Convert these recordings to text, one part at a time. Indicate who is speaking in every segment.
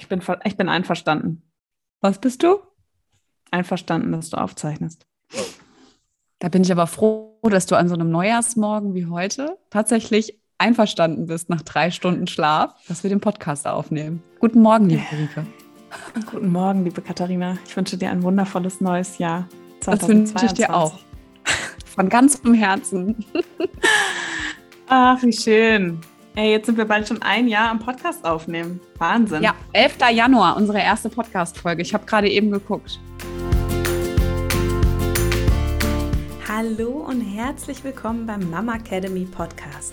Speaker 1: Ich bin, ich bin einverstanden.
Speaker 2: Was bist du?
Speaker 1: Einverstanden, dass du aufzeichnest.
Speaker 2: Da bin ich aber froh, dass du an so einem Neujahrsmorgen wie heute tatsächlich einverstanden bist, nach drei Stunden Schlaf, dass wir den Podcast aufnehmen. Guten Morgen, liebe Rike.
Speaker 1: Guten Morgen, liebe Katharina. Ich wünsche dir ein wundervolles neues Jahr.
Speaker 2: 2022. Das wünsche ich dir auch. Von ganzem Herzen.
Speaker 1: Ach, wie schön. Ey, jetzt sind wir bald schon ein Jahr am Podcast aufnehmen. Wahnsinn.
Speaker 2: Ja, 11. Januar, unsere erste Podcast-Folge. Ich habe gerade eben geguckt.
Speaker 1: Hallo und herzlich willkommen beim Mama Academy Podcast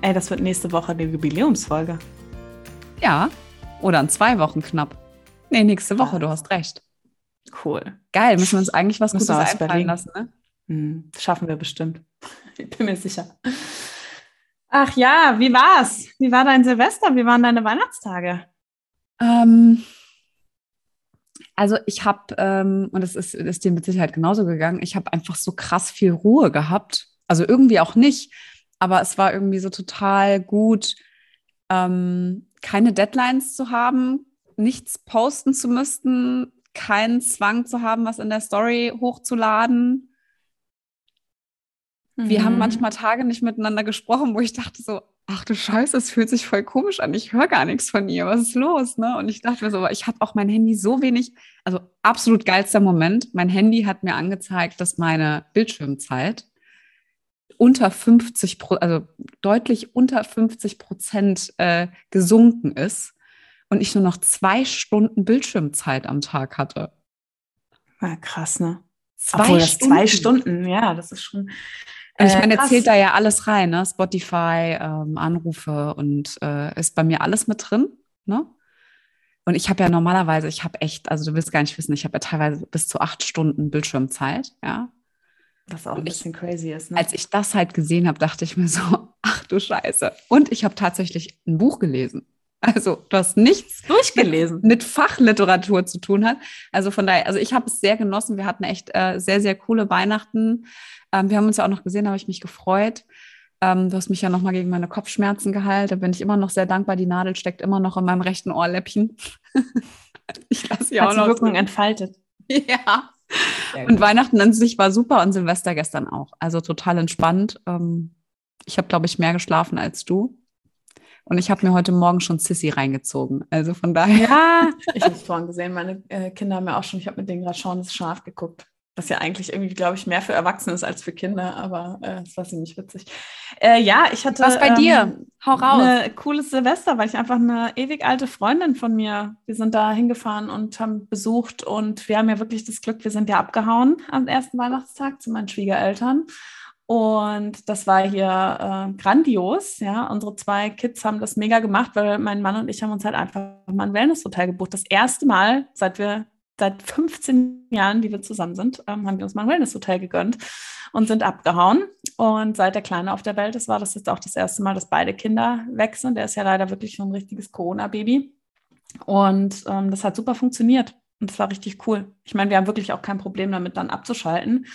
Speaker 1: Ey, das wird nächste Woche die Jubiläumsfolge.
Speaker 2: Ja, oder in zwei Wochen knapp. Nee, nächste Woche, du hast recht.
Speaker 1: Cool.
Speaker 2: Geil, müssen wir uns eigentlich was Gutes einfallen lassen, ne?
Speaker 1: Hm, schaffen wir bestimmt. Ich bin mir sicher. Ach ja, wie war's? Wie war dein Silvester? Wie waren deine Weihnachtstage?
Speaker 2: Ähm, also ich habe, ähm, und das ist, ist dir mit Sicherheit genauso gegangen, ich habe einfach so krass viel Ruhe gehabt. Also irgendwie auch nicht aber es war irgendwie so total gut, ähm, keine Deadlines zu haben, nichts posten zu müssen, keinen Zwang zu haben, was in der Story hochzuladen. Mhm. Wir haben mhm. manchmal Tage nicht miteinander gesprochen, wo ich dachte so, ach du Scheiße, es fühlt sich voll komisch an. Ich höre gar nichts von ihr. Was ist los? Ne? Und ich dachte mir so, ich habe auch mein Handy so wenig, also absolut geilster Moment. Mein Handy hat mir angezeigt, dass meine Bildschirmzeit unter 50, also deutlich unter 50 Prozent äh, gesunken ist und ich nur noch zwei Stunden Bildschirmzeit am Tag hatte.
Speaker 1: Ja, krass, ne?
Speaker 2: Zwei Obwohl, Stunden. zwei Stunden, ja, das ist schon. Und ich meine, er zählt da ja alles rein, ne? Spotify, ähm, Anrufe und äh, ist bei mir alles mit drin, ne? Und ich habe ja normalerweise, ich habe echt, also du willst gar nicht wissen, ich habe ja teilweise bis zu acht Stunden Bildschirmzeit, ja.
Speaker 1: Was auch ein bisschen ich, crazy ist.
Speaker 2: Ne? Als ich das halt gesehen habe, dachte ich mir so, ach du Scheiße. Und ich habe tatsächlich ein Buch gelesen. Also, was nichts
Speaker 1: durchgelesen
Speaker 2: mit, mit, Fachliteratur zu tun hat. Also von daher, also ich habe es sehr genossen. Wir hatten echt äh, sehr, sehr coole Weihnachten. Ähm, wir haben uns ja auch noch gesehen, da habe ich mich gefreut. Ähm, du hast mich ja nochmal gegen meine Kopfschmerzen geheilt. Da bin ich immer noch sehr dankbar. Die Nadel steckt immer noch in meinem rechten Ohrläppchen.
Speaker 1: ich lasse sie auch noch. Wirkung entfaltet.
Speaker 2: Ja. Und Weihnachten an sich war super und Silvester gestern auch. Also total entspannt. Ähm, ich habe, glaube ich, mehr geschlafen als du. Und ich habe mir heute Morgen schon Sissy reingezogen. Also von daher.
Speaker 1: Ja, ich habe es vorhin gesehen. Meine äh, Kinder haben ja auch schon, ich habe mit denen gerade schon das Schaf geguckt was ja eigentlich irgendwie, glaube ich, mehr für Erwachsene ist als für Kinder, aber äh, das war ziemlich witzig. Äh, ja, ich hatte.
Speaker 2: Was bei ähm, dir?
Speaker 1: Hau raus. Ein cooles Silvester, weil ich einfach eine ewig alte Freundin von mir, wir sind da hingefahren und haben besucht und wir haben ja wirklich das Glück, wir sind ja abgehauen am ersten Weihnachtstag zu meinen Schwiegereltern. Und das war hier äh, grandios. Ja, unsere zwei Kids haben das mega gemacht, weil mein Mann und ich haben uns halt einfach mal ein Wellness-Hotel gebucht. Das erste Mal, seit wir seit 15 Jahren, die wir zusammen sind, ähm, haben wir uns mal ein Wellness-Hotel gegönnt und sind abgehauen. Und seit der Kleine auf der Welt ist, war das jetzt auch das erste Mal, dass beide Kinder weg sind. Der ist ja leider wirklich so ein richtiges Corona-Baby. Und ähm, das hat super funktioniert. Und das war richtig cool. Ich meine, wir haben wirklich auch kein Problem damit, dann abzuschalten,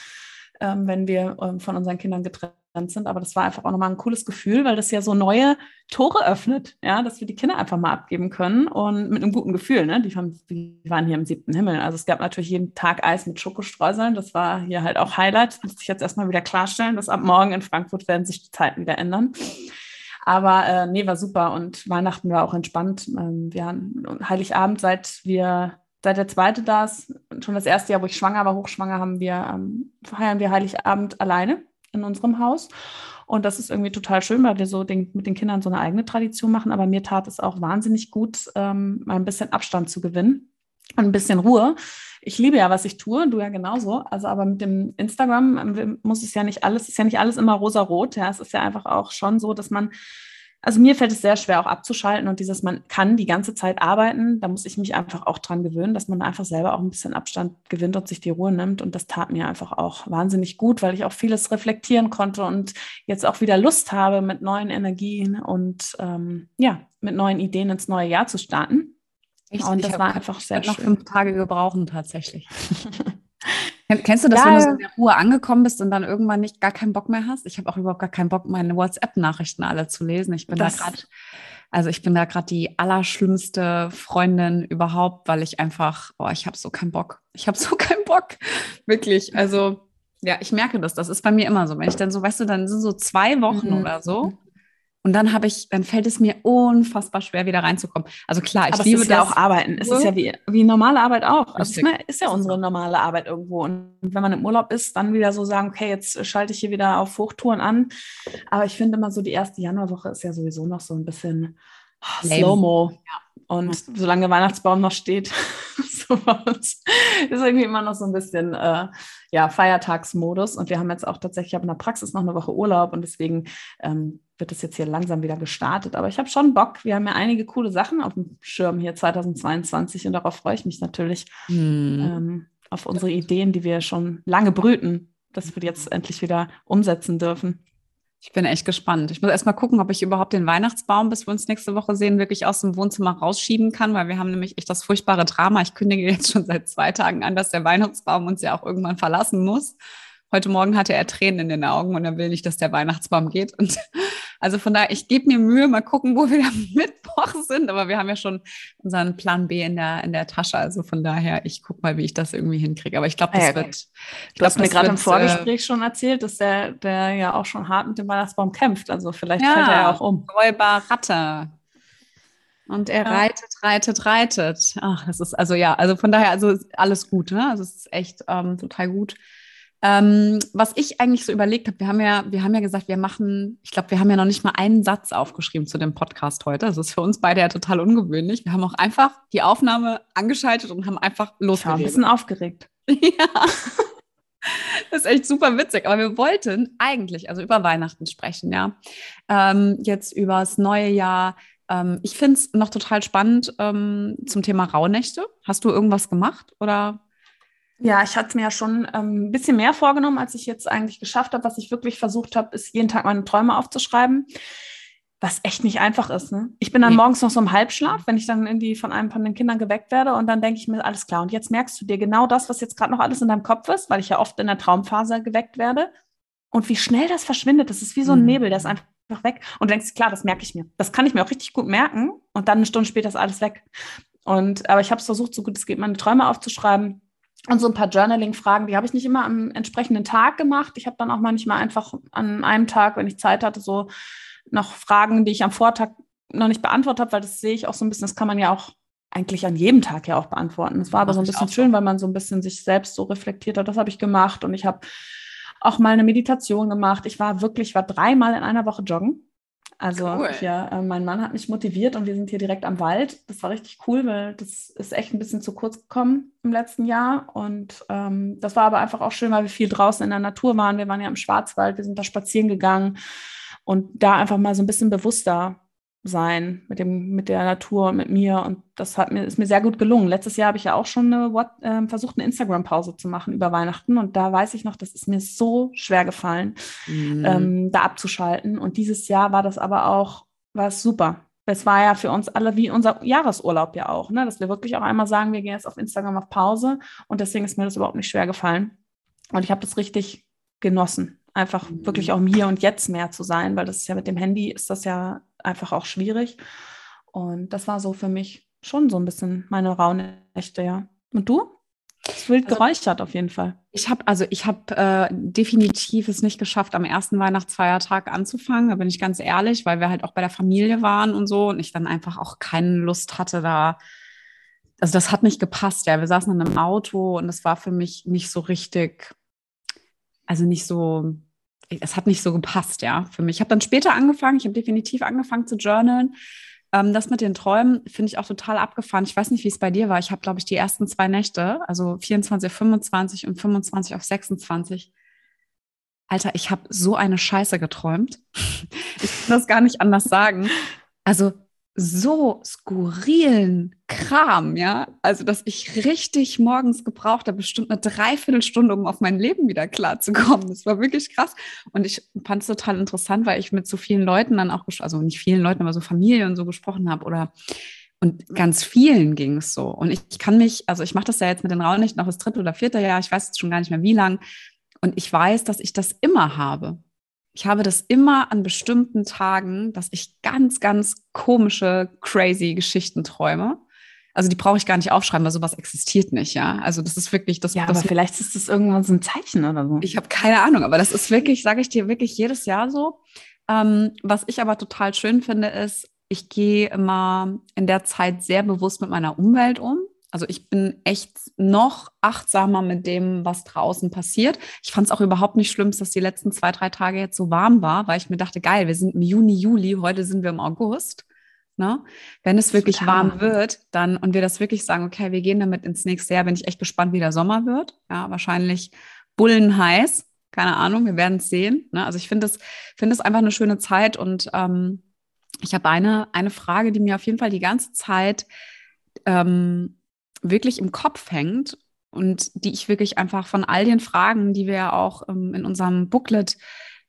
Speaker 1: ähm, wenn wir ähm, von unseren Kindern getrennt sind. Aber das war einfach auch nochmal ein cooles Gefühl, weil das ja so neue Tore öffnet, ja, dass wir die Kinder einfach mal abgeben können und mit einem guten Gefühl, ne? Die, die waren hier im siebten Himmel. Also es gab natürlich jeden Tag Eis mit Schokostreuseln. Das war hier halt auch Highlight. Muss ich jetzt erstmal wieder klarstellen, dass ab morgen in Frankfurt werden sich die Zeiten wieder ändern. Aber äh, nee, war super und Weihnachten war auch entspannt. Ähm, wir haben Heiligabend, seit wir seit der zweite da ist, schon das erste Jahr, wo ich schwanger war, hochschwanger, haben wir, ähm, feiern wir Heiligabend alleine in unserem Haus. Und das ist irgendwie total schön, weil wir so den, mit den Kindern so eine eigene Tradition machen. Aber mir tat es auch wahnsinnig gut, ähm, mal ein bisschen Abstand zu gewinnen und ein bisschen Ruhe. Ich liebe ja, was ich tue, du ja genauso. Also, aber mit dem Instagram ähm, muss es ja nicht alles, ist ja nicht alles immer rosa-rot. Ja, es ist ja einfach auch schon so, dass man also mir fällt es sehr schwer auch abzuschalten und dieses, man kann die ganze Zeit arbeiten, da muss ich mich einfach auch dran gewöhnen, dass man einfach selber auch ein bisschen Abstand gewinnt und sich die Ruhe nimmt und das tat mir einfach auch wahnsinnig gut, weil ich auch vieles reflektieren konnte und jetzt auch wieder Lust habe, mit neuen Energien und ähm, ja, mit neuen Ideen ins neue Jahr zu starten.
Speaker 2: Echt? Und das ich war einfach sehr schön. noch fünf Tage gebrauchen tatsächlich. Kennst du das, ja. wenn du so in der Ruhe angekommen bist und dann irgendwann nicht gar keinen Bock mehr hast? Ich habe auch überhaupt gar keinen Bock, meine WhatsApp-Nachrichten alle zu lesen. Ich bin das da gerade, also ich bin da gerade die allerschlimmste Freundin überhaupt, weil ich einfach, oh, ich habe so keinen Bock. Ich habe so keinen Bock. Wirklich. Also ja, ich merke das. Das ist bei mir immer so. Wenn ich dann so, weißt du, dann sind so zwei Wochen mhm. oder so. Und dann habe ich, dann fällt es mir unfassbar schwer, wieder reinzukommen. Also klar, ich
Speaker 1: Aber
Speaker 2: liebe
Speaker 1: es ist das. ja auch Arbeiten. Es ist ja wie, wie normale Arbeit auch. Also es ist ja unsere normale Arbeit irgendwo. Und wenn man im Urlaub ist, dann wieder so sagen, okay, jetzt schalte ich hier wieder auf Hochtouren an. Aber ich finde immer so, die erste Januarwoche ist ja sowieso noch so ein bisschen oh, Slow-Mo. Ja. Und solange der Weihnachtsbaum noch steht, so ist irgendwie immer noch so ein bisschen äh, ja, Feiertagsmodus. Und wir haben jetzt auch tatsächlich, ich habe in der Praxis noch eine Woche Urlaub und deswegen ähm, wird es jetzt hier langsam wieder gestartet. Aber ich habe schon Bock. Wir haben ja einige coole Sachen auf dem Schirm hier 2022 und darauf freue ich mich natürlich hm. ähm, auf unsere Ideen, die wir schon lange brüten, dass wir jetzt endlich wieder umsetzen dürfen.
Speaker 2: Ich bin echt gespannt. Ich muss erst mal gucken, ob ich überhaupt den Weihnachtsbaum, bis wir uns nächste Woche sehen, wirklich aus dem Wohnzimmer rausschieben kann, weil wir haben nämlich echt das furchtbare Drama. Ich kündige jetzt schon seit zwei Tagen an, dass der Weihnachtsbaum uns ja auch irgendwann verlassen muss. Heute Morgen hatte er Tränen in den Augen und er will nicht, dass der Weihnachtsbaum geht. Und also von daher, ich gebe mir Mühe, mal gucken, wo wir am Mittwoch sind. Aber wir haben ja schon unseren Plan B in der, in der Tasche. Also von daher, ich gucke mal, wie ich das irgendwie hinkriege. Aber ich glaube, das ja, wird.
Speaker 1: Ich glaube, mir gerade im Vorgespräch äh, schon erzählt, dass der, der ja auch schon hart mit dem Weihnachtsbaum kämpft. Also vielleicht ja, fällt er ja auch um.
Speaker 2: Räuber Ratte. Und er ja. reitet, reitet, reitet. Ach, das ist also ja, also von daher, also alles gut, ne? Also es ist echt ähm, total gut. Ähm, was ich eigentlich so überlegt habe, wir haben ja, wir haben ja gesagt, wir machen, ich glaube, wir haben ja noch nicht mal einen Satz aufgeschrieben zu dem Podcast heute. Das ist für uns beide ja total ungewöhnlich. Wir haben auch einfach die Aufnahme angeschaltet und haben einfach losgeredet. Ich
Speaker 1: ein bisschen aufgeregt.
Speaker 2: ja. Das ist echt super witzig. Aber wir wollten eigentlich, also über Weihnachten sprechen, ja. Ähm, jetzt über das neue Jahr. Ähm, ich finde es noch total spannend ähm, zum Thema Rauhnächte. Hast du irgendwas gemacht oder?
Speaker 1: Ja, ich hatte mir ja schon ähm, ein bisschen mehr vorgenommen, als ich jetzt eigentlich geschafft habe. Was ich wirklich versucht habe, ist jeden Tag meine Träume aufzuschreiben, was echt nicht einfach ist. Ne? Ich bin dann morgens noch so im Halbschlaf, wenn ich dann in die von einem von den Kindern geweckt werde und dann denke ich mir, alles klar. Und jetzt merkst du dir genau das, was jetzt gerade noch alles in deinem Kopf ist, weil ich ja oft in der Traumphase geweckt werde. Und wie schnell das verschwindet, das ist wie so ein mhm. Nebel, der ist einfach weg. Und du denkst, klar, das merke ich mir. Das kann ich mir auch richtig gut merken. Und dann eine Stunde später ist alles weg. Und aber ich habe es versucht, so gut es geht, meine Träume aufzuschreiben und so ein paar Journaling-Fragen, die habe ich nicht immer am entsprechenden Tag gemacht. Ich habe dann auch manchmal einfach an einem Tag, wenn ich Zeit hatte, so noch Fragen, die ich am Vortag noch nicht beantwortet habe, weil das sehe ich auch so ein bisschen, das kann man ja auch eigentlich an jedem Tag ja auch beantworten. Es war aber so ein bisschen schön, weil man so ein bisschen sich selbst so reflektiert hat. Das habe ich gemacht und ich habe auch mal eine Meditation gemacht. Ich war wirklich, war dreimal in einer Woche joggen. Also cool. ja, äh, mein Mann hat mich motiviert und wir sind hier direkt am Wald. Das war richtig cool, weil das ist echt ein bisschen zu kurz gekommen im letzten Jahr. Und ähm, das war aber einfach auch schön, weil wir viel draußen in der Natur waren. Wir waren ja im Schwarzwald, wir sind da spazieren gegangen und da einfach mal so ein bisschen bewusster sein mit dem mit der Natur und mit mir und das hat mir ist mir sehr gut gelungen. Letztes Jahr habe ich ja auch schon eine, What, äh, versucht eine Instagram Pause zu machen über Weihnachten und da weiß ich noch, das ist mir so schwer gefallen, mhm. ähm, da abzuschalten und dieses Jahr war das aber auch war es super. Es war ja für uns alle wie unser Jahresurlaub ja auch, ne? dass wir wirklich auch einmal sagen, wir gehen jetzt auf Instagram auf Pause und deswegen ist mir das überhaupt nicht schwer gefallen und ich habe das richtig genossen, einfach mhm. wirklich auch im Hier und Jetzt mehr zu sein, weil das ist ja mit dem Handy ist das ja einfach auch schwierig. Und das war so für mich schon so ein bisschen meine Raunächte, ja. Und du? Es wild also, geräuchert auf jeden Fall.
Speaker 2: Ich habe also ich habe äh, definitiv es nicht geschafft, am ersten Weihnachtsfeiertag anzufangen. Da bin ich ganz ehrlich, weil wir halt auch bei der Familie waren und so und ich dann einfach auch keine Lust hatte da. Also das hat nicht gepasst. Ja, wir saßen in einem Auto und es war für mich nicht so richtig, also nicht so es hat nicht so gepasst, ja, für mich. Ich habe dann später angefangen, ich habe definitiv angefangen zu journalen. Ähm, das mit den Träumen finde ich auch total abgefahren. Ich weiß nicht, wie es bei dir war. Ich habe, glaube ich, die ersten zwei Nächte, also 24 auf 25 und 25 auf 26. Alter, ich habe so eine Scheiße geträumt. ich kann das gar nicht anders sagen. Also so skurrilen Kram, ja. Also, dass ich richtig morgens gebraucht habe, bestimmt eine Dreiviertelstunde, um auf mein Leben wieder klarzukommen. Das war wirklich krass. Und ich fand es total interessant, weil ich mit so vielen Leuten dann auch, also nicht vielen Leuten, aber so Familie und so gesprochen habe oder und ganz vielen ging es so. Und ich, kann mich, also ich mache das ja jetzt mit den Raunichten noch das dritte oder vierte Jahr, ich weiß jetzt schon gar nicht mehr wie lang. Und ich weiß, dass ich das immer habe ich habe das immer an bestimmten Tagen, dass ich ganz, ganz komische, crazy Geschichten träume. Also die brauche ich gar nicht aufschreiben, weil sowas existiert nicht, ja. Also das ist wirklich das.
Speaker 1: Ja,
Speaker 2: das,
Speaker 1: aber vielleicht ist das irgendwann so ein Zeichen oder so.
Speaker 2: Ich habe keine Ahnung, aber das ist wirklich, sage ich dir, wirklich jedes Jahr so. Ähm, was ich aber total schön finde, ist, ich gehe immer in der Zeit sehr bewusst mit meiner Umwelt um. Also ich bin echt noch achtsamer mit dem, was draußen passiert. Ich fand es auch überhaupt nicht schlimm, dass die letzten zwei, drei Tage jetzt so warm war, weil ich mir dachte, geil, wir sind im Juni, Juli, heute sind wir im August. Ne? Wenn es wirklich wird warm wird, dann und wir das wirklich sagen, okay, wir gehen damit ins nächste Jahr, bin ich echt gespannt, wie der Sommer wird. Ja, wahrscheinlich bullenheiß. Keine Ahnung, wir werden es sehen. Ne? Also ich finde es finde es einfach eine schöne Zeit und ähm, ich habe eine, eine Frage, die mir auf jeden Fall die ganze Zeit ähm, wirklich im Kopf hängt und die ich wirklich einfach von all den Fragen, die wir ja auch ähm, in unserem Booklet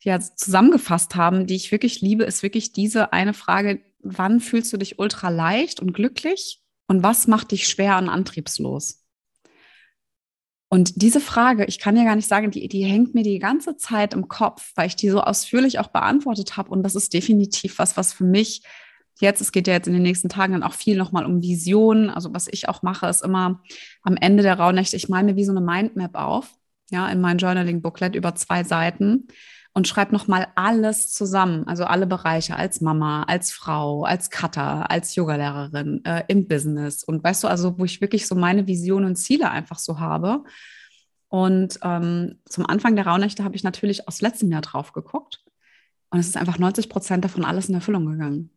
Speaker 2: ja zusammengefasst haben, die ich wirklich liebe, ist wirklich diese eine Frage, wann fühlst du dich ultra leicht und glücklich und was macht dich schwer und antriebslos? Und diese Frage, ich kann ja gar nicht sagen, die, die hängt mir die ganze Zeit im Kopf, weil ich die so ausführlich auch beantwortet habe. Und das ist definitiv was, was für mich jetzt, es geht ja jetzt in den nächsten Tagen dann auch viel nochmal um Visionen. Also was ich auch mache, ist immer am Ende der Rauhnächte, ich male mir wie so eine Mindmap auf, ja, in mein Journaling-Booklet über zwei Seiten und schreibe nochmal alles zusammen, also alle Bereiche als Mama, als Frau, als Cutter, als Yogalehrerin, äh, im Business und weißt du, also wo ich wirklich so meine Visionen und Ziele einfach so habe. Und ähm, zum Anfang der Rauhnächte habe ich natürlich aus letztem Jahr drauf geguckt und es ist einfach 90 Prozent davon alles in Erfüllung gegangen.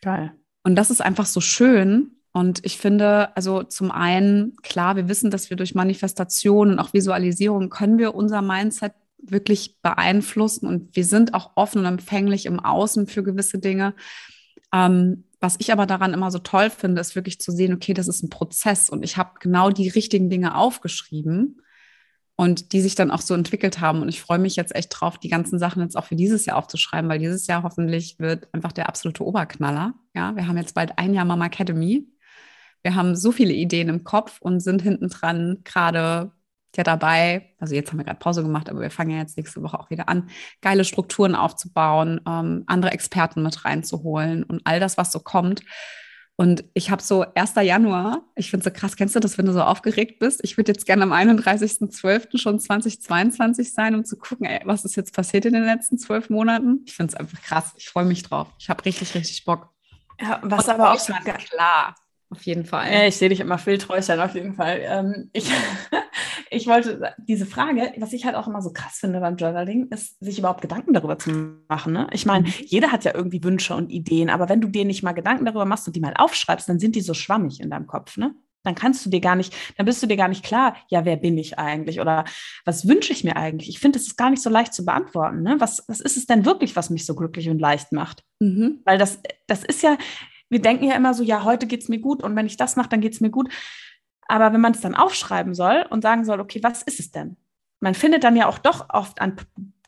Speaker 1: Geil.
Speaker 2: Und das ist einfach so schön. Und ich finde, also zum einen, klar, wir wissen, dass wir durch Manifestation und auch Visualisierung können wir unser Mindset wirklich beeinflussen und wir sind auch offen und empfänglich im Außen für gewisse Dinge. Ähm, was ich aber daran immer so toll finde, ist wirklich zu sehen, okay, das ist ein Prozess und ich habe genau die richtigen Dinge aufgeschrieben und die sich dann auch so entwickelt haben. Und ich freue mich jetzt echt drauf, die ganzen Sachen jetzt auch für dieses Jahr aufzuschreiben, weil dieses Jahr hoffentlich wird einfach der absolute Oberknaller. Ja, wir haben jetzt bald ein Jahr Mama Academy. Wir haben so viele Ideen im Kopf und sind hinten dran gerade ja dabei, also jetzt haben wir gerade Pause gemacht, aber wir fangen ja jetzt nächste Woche auch wieder an, geile Strukturen aufzubauen, ähm, andere Experten mit reinzuholen und all das, was so kommt. Und ich habe so 1. Januar, ich finde es so krass, kennst du das, wenn du so aufgeregt bist? Ich würde jetzt gerne am 31.12. schon 2022 sein, um zu gucken, ey, was ist jetzt passiert in den letzten zwölf Monaten. Ich finde es einfach krass. Ich freue mich drauf. Ich habe richtig, richtig Bock.
Speaker 1: Ja, was aber auch so
Speaker 2: klar. Auf jeden Fall.
Speaker 1: Ja, ich sehe dich immer viel Träuchern, auf jeden Fall. Ähm, ich, ich wollte diese Frage, was ich halt auch immer so krass finde beim Journaling, ist, sich überhaupt Gedanken darüber zu machen. Ne? Ich meine, mhm. jeder hat ja irgendwie Wünsche und Ideen, aber wenn du dir nicht mal Gedanken darüber machst und die mal aufschreibst, dann sind die so schwammig in deinem Kopf. Ne? Dann kannst du dir gar nicht, dann bist du dir gar nicht klar, ja, wer bin ich eigentlich oder was wünsche ich mir eigentlich? Ich finde, es ist gar nicht so leicht zu beantworten. Ne? Was, was ist es denn wirklich, was mich so glücklich und leicht macht? Mhm. Weil das, das ist ja, wir denken ja immer so, ja, heute geht es mir gut und wenn ich das mache, dann geht es mir gut. Aber wenn man es dann aufschreiben soll und sagen soll, okay, was ist es denn? Man findet dann ja auch doch oft an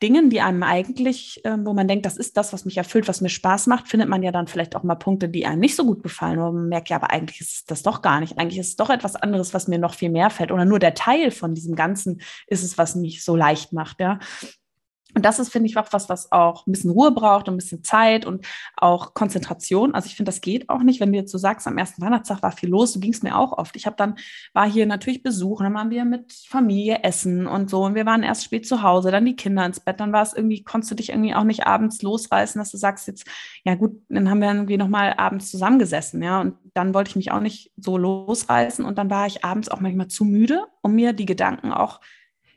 Speaker 1: Dingen, die einem eigentlich, äh, wo man denkt, das ist das, was mich erfüllt, was mir Spaß macht, findet man ja dann vielleicht auch mal Punkte, die einem nicht so gut gefallen. Oder man merkt ja, aber eigentlich ist das doch gar nicht. Eigentlich ist es doch etwas anderes, was mir noch viel mehr fällt. Oder nur der Teil von diesem Ganzen ist es, was mich so leicht macht. Ja. Und das ist, finde ich, auch was, was auch ein bisschen Ruhe braucht und ein bisschen Zeit und auch Konzentration. Also ich finde, das geht auch nicht, wenn du jetzt so sagst, am ersten Weihnachtstag war viel los, so ging es mir auch oft. Ich habe dann, war hier natürlich Besuch dann waren wir mit Familie essen und so und wir waren erst spät zu Hause, dann die Kinder ins Bett, dann war es irgendwie, konntest du dich irgendwie auch nicht abends losreißen, dass du sagst jetzt, ja gut, dann haben wir irgendwie nochmal abends zusammengesessen, ja, und dann wollte ich mich auch nicht so losreißen und dann war ich abends auch manchmal zu müde, um mir die Gedanken auch,